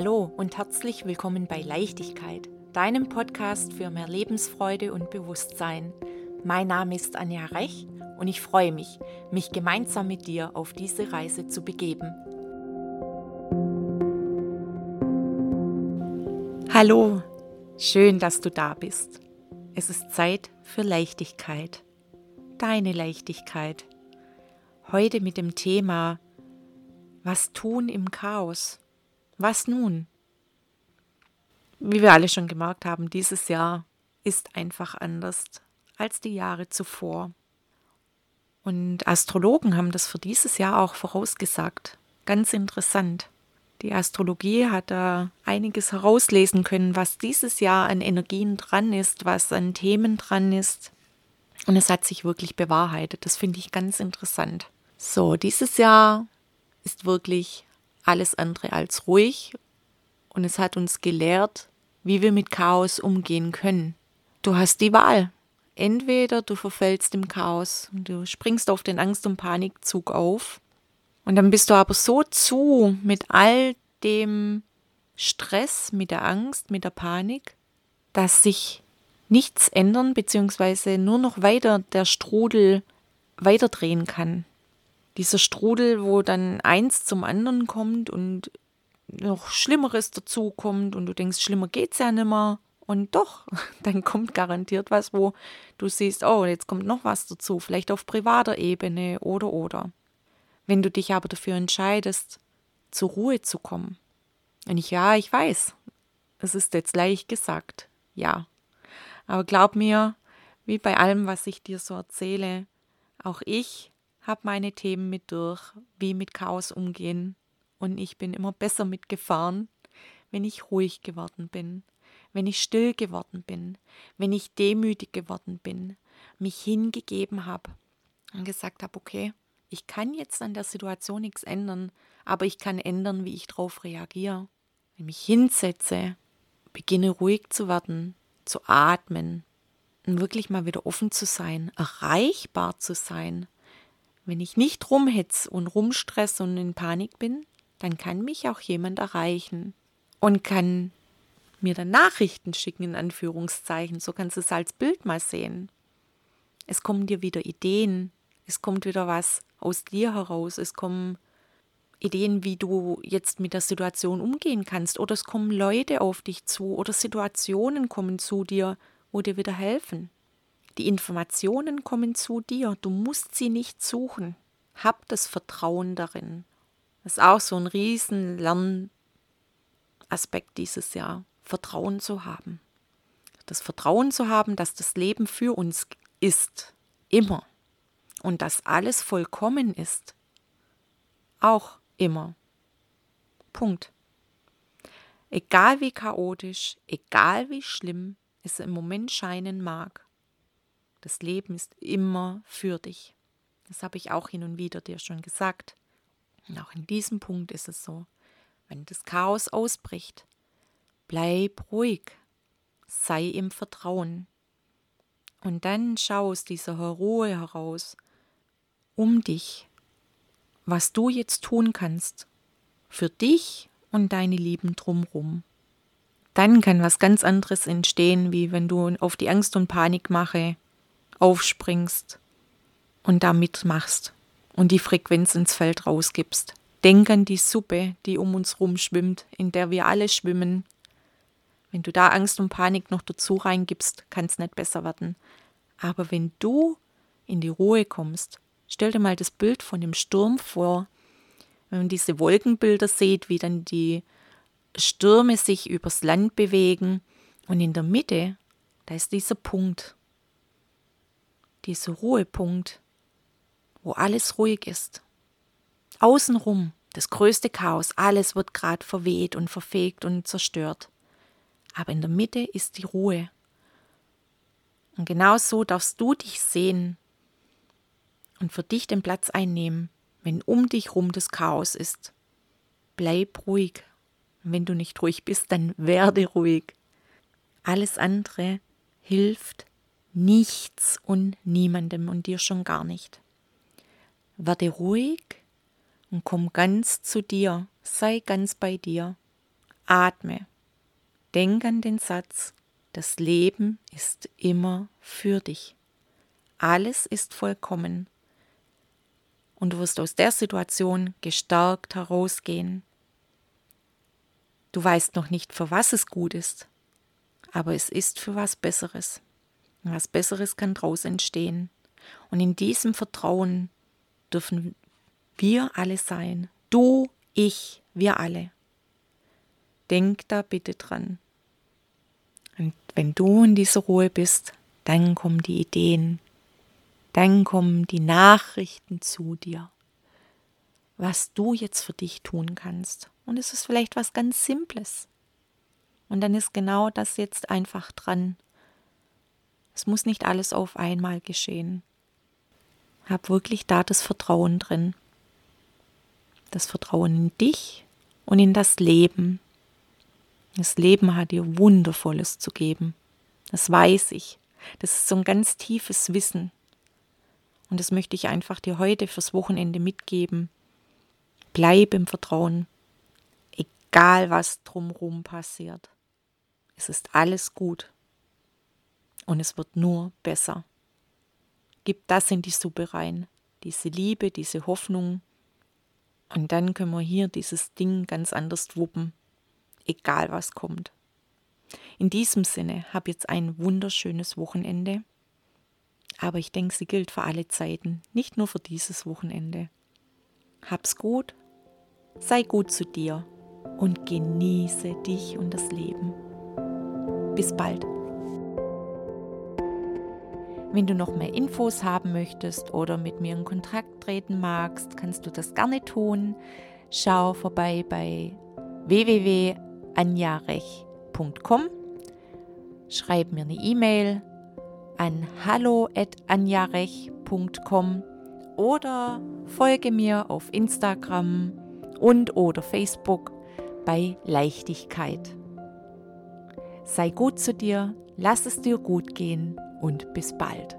Hallo und herzlich willkommen bei Leichtigkeit, deinem Podcast für mehr Lebensfreude und Bewusstsein. Mein Name ist Anja Rech und ich freue mich, mich gemeinsam mit dir auf diese Reise zu begeben. Hallo, schön, dass du da bist. Es ist Zeit für Leichtigkeit. Deine Leichtigkeit. Heute mit dem Thema Was tun im Chaos? Was nun? Wie wir alle schon gemerkt haben, dieses Jahr ist einfach anders als die Jahre zuvor. Und Astrologen haben das für dieses Jahr auch vorausgesagt. Ganz interessant. Die Astrologie hat da einiges herauslesen können, was dieses Jahr an Energien dran ist, was an Themen dran ist. Und es hat sich wirklich bewahrheitet. Das finde ich ganz interessant. So, dieses Jahr ist wirklich alles andere als ruhig und es hat uns gelehrt, wie wir mit Chaos umgehen können. Du hast die Wahl. Entweder du verfällst im Chaos und du springst auf den Angst- und Panikzug auf und dann bist du aber so zu mit all dem Stress, mit der Angst, mit der Panik, dass sich nichts ändern bzw. nur noch weiter der Strudel weiterdrehen kann dieser Strudel, wo dann eins zum anderen kommt und noch Schlimmeres dazu kommt und du denkst, schlimmer geht's ja nimmer. Und doch, dann kommt garantiert was, wo du siehst, oh, jetzt kommt noch was dazu, vielleicht auf privater Ebene oder oder. Wenn du dich aber dafür entscheidest, zur Ruhe zu kommen. Und ich, ja, ich weiß, es ist jetzt leicht gesagt, ja. Aber glaub mir, wie bei allem, was ich dir so erzähle, auch ich habe meine Themen mit durch, wie mit Chaos umgehen. Und ich bin immer besser mitgefahren, wenn ich ruhig geworden bin, wenn ich still geworden bin, wenn ich demütig geworden bin, mich hingegeben habe und gesagt habe, okay, ich kann jetzt an der Situation nichts ändern, aber ich kann ändern, wie ich darauf reagiere. Wenn ich mich hinsetze, beginne ruhig zu werden, zu atmen und wirklich mal wieder offen zu sein, erreichbar zu sein, wenn ich nicht rumhetze und rumstress und in Panik bin, dann kann mich auch jemand erreichen und kann mir dann Nachrichten schicken, in Anführungszeichen. So kannst du es als Bild mal sehen. Es kommen dir wieder Ideen, es kommt wieder was aus dir heraus, es kommen Ideen, wie du jetzt mit der Situation umgehen kannst, oder es kommen Leute auf dich zu, oder Situationen kommen zu dir, wo dir wieder helfen. Die Informationen kommen zu dir, du musst sie nicht suchen. Hab das Vertrauen darin. Das ist auch so ein riesen Lernaspekt dieses Jahr, Vertrauen zu haben. Das Vertrauen zu haben, dass das Leben für uns ist, immer. Und dass alles vollkommen ist, auch immer. Punkt. Egal wie chaotisch, egal wie schlimm es im Moment scheinen mag, das Leben ist immer für dich. Das habe ich auch hin und wieder dir schon gesagt. Und auch in diesem Punkt ist es so. Wenn das Chaos ausbricht, bleib ruhig, sei im Vertrauen. Und dann schau aus dieser Ruhe heraus um dich, was du jetzt tun kannst für dich und deine Lieben drumrum. Dann kann was ganz anderes entstehen, wie wenn du auf die Angst und Panikmache aufspringst und da mitmachst und die Frequenz ins Feld rausgibst. Denk an die Suppe, die um uns rum schwimmt, in der wir alle schwimmen. Wenn du da Angst und Panik noch dazu reingibst, kann es nicht besser werden. Aber wenn du in die Ruhe kommst, stell dir mal das Bild von dem Sturm vor, wenn man diese Wolkenbilder sieht, wie dann die Stürme sich übers Land bewegen und in der Mitte, da ist dieser Punkt, dieser Ruhepunkt, wo alles ruhig ist. Außenrum das größte Chaos, alles wird gerade verweht und verfegt und zerstört. Aber in der Mitte ist die Ruhe. Und genau so darfst du dich sehen und für dich den Platz einnehmen, wenn um dich rum das Chaos ist. Bleib ruhig. Und wenn du nicht ruhig bist, dann werde ruhig. Alles andere hilft nichts und niemandem und dir schon gar nicht. Werde ruhig und komm ganz zu dir, sei ganz bei dir. Atme. Denk an den Satz, das Leben ist immer für dich. Alles ist vollkommen. Und du wirst aus der Situation gestärkt herausgehen. Du weißt noch nicht, für was es gut ist, aber es ist für was Besseres. Was Besseres kann daraus entstehen. Und in diesem Vertrauen dürfen wir alle sein. Du, ich, wir alle. Denk da bitte dran. Und wenn du in dieser Ruhe bist, dann kommen die Ideen, dann kommen die Nachrichten zu dir, was du jetzt für dich tun kannst. Und es ist vielleicht was ganz Simples. Und dann ist genau das jetzt einfach dran. Es muss nicht alles auf einmal geschehen. Hab wirklich da das Vertrauen drin. Das Vertrauen in dich und in das Leben. Das Leben hat dir Wundervolles zu geben. Das weiß ich. Das ist so ein ganz tiefes Wissen. Und das möchte ich einfach dir heute fürs Wochenende mitgeben. Bleib im Vertrauen, egal was drumherum passiert. Es ist alles gut. Und es wird nur besser. Gib das in die Suppe rein. Diese Liebe, diese Hoffnung. Und dann können wir hier dieses Ding ganz anders wuppen. Egal was kommt. In diesem Sinne, hab jetzt ein wunderschönes Wochenende. Aber ich denke, sie gilt für alle Zeiten, nicht nur für dieses Wochenende. Hab's gut, sei gut zu dir und genieße dich und das Leben. Bis bald. Wenn du noch mehr Infos haben möchtest oder mit mir in Kontakt treten magst, kannst du das gerne tun. Schau vorbei bei www.anjarech.com. Schreib mir eine E-Mail an hallo@anjarech.com oder folge mir auf Instagram und oder Facebook bei Leichtigkeit. Sei gut zu dir, lass es dir gut gehen und bis bald.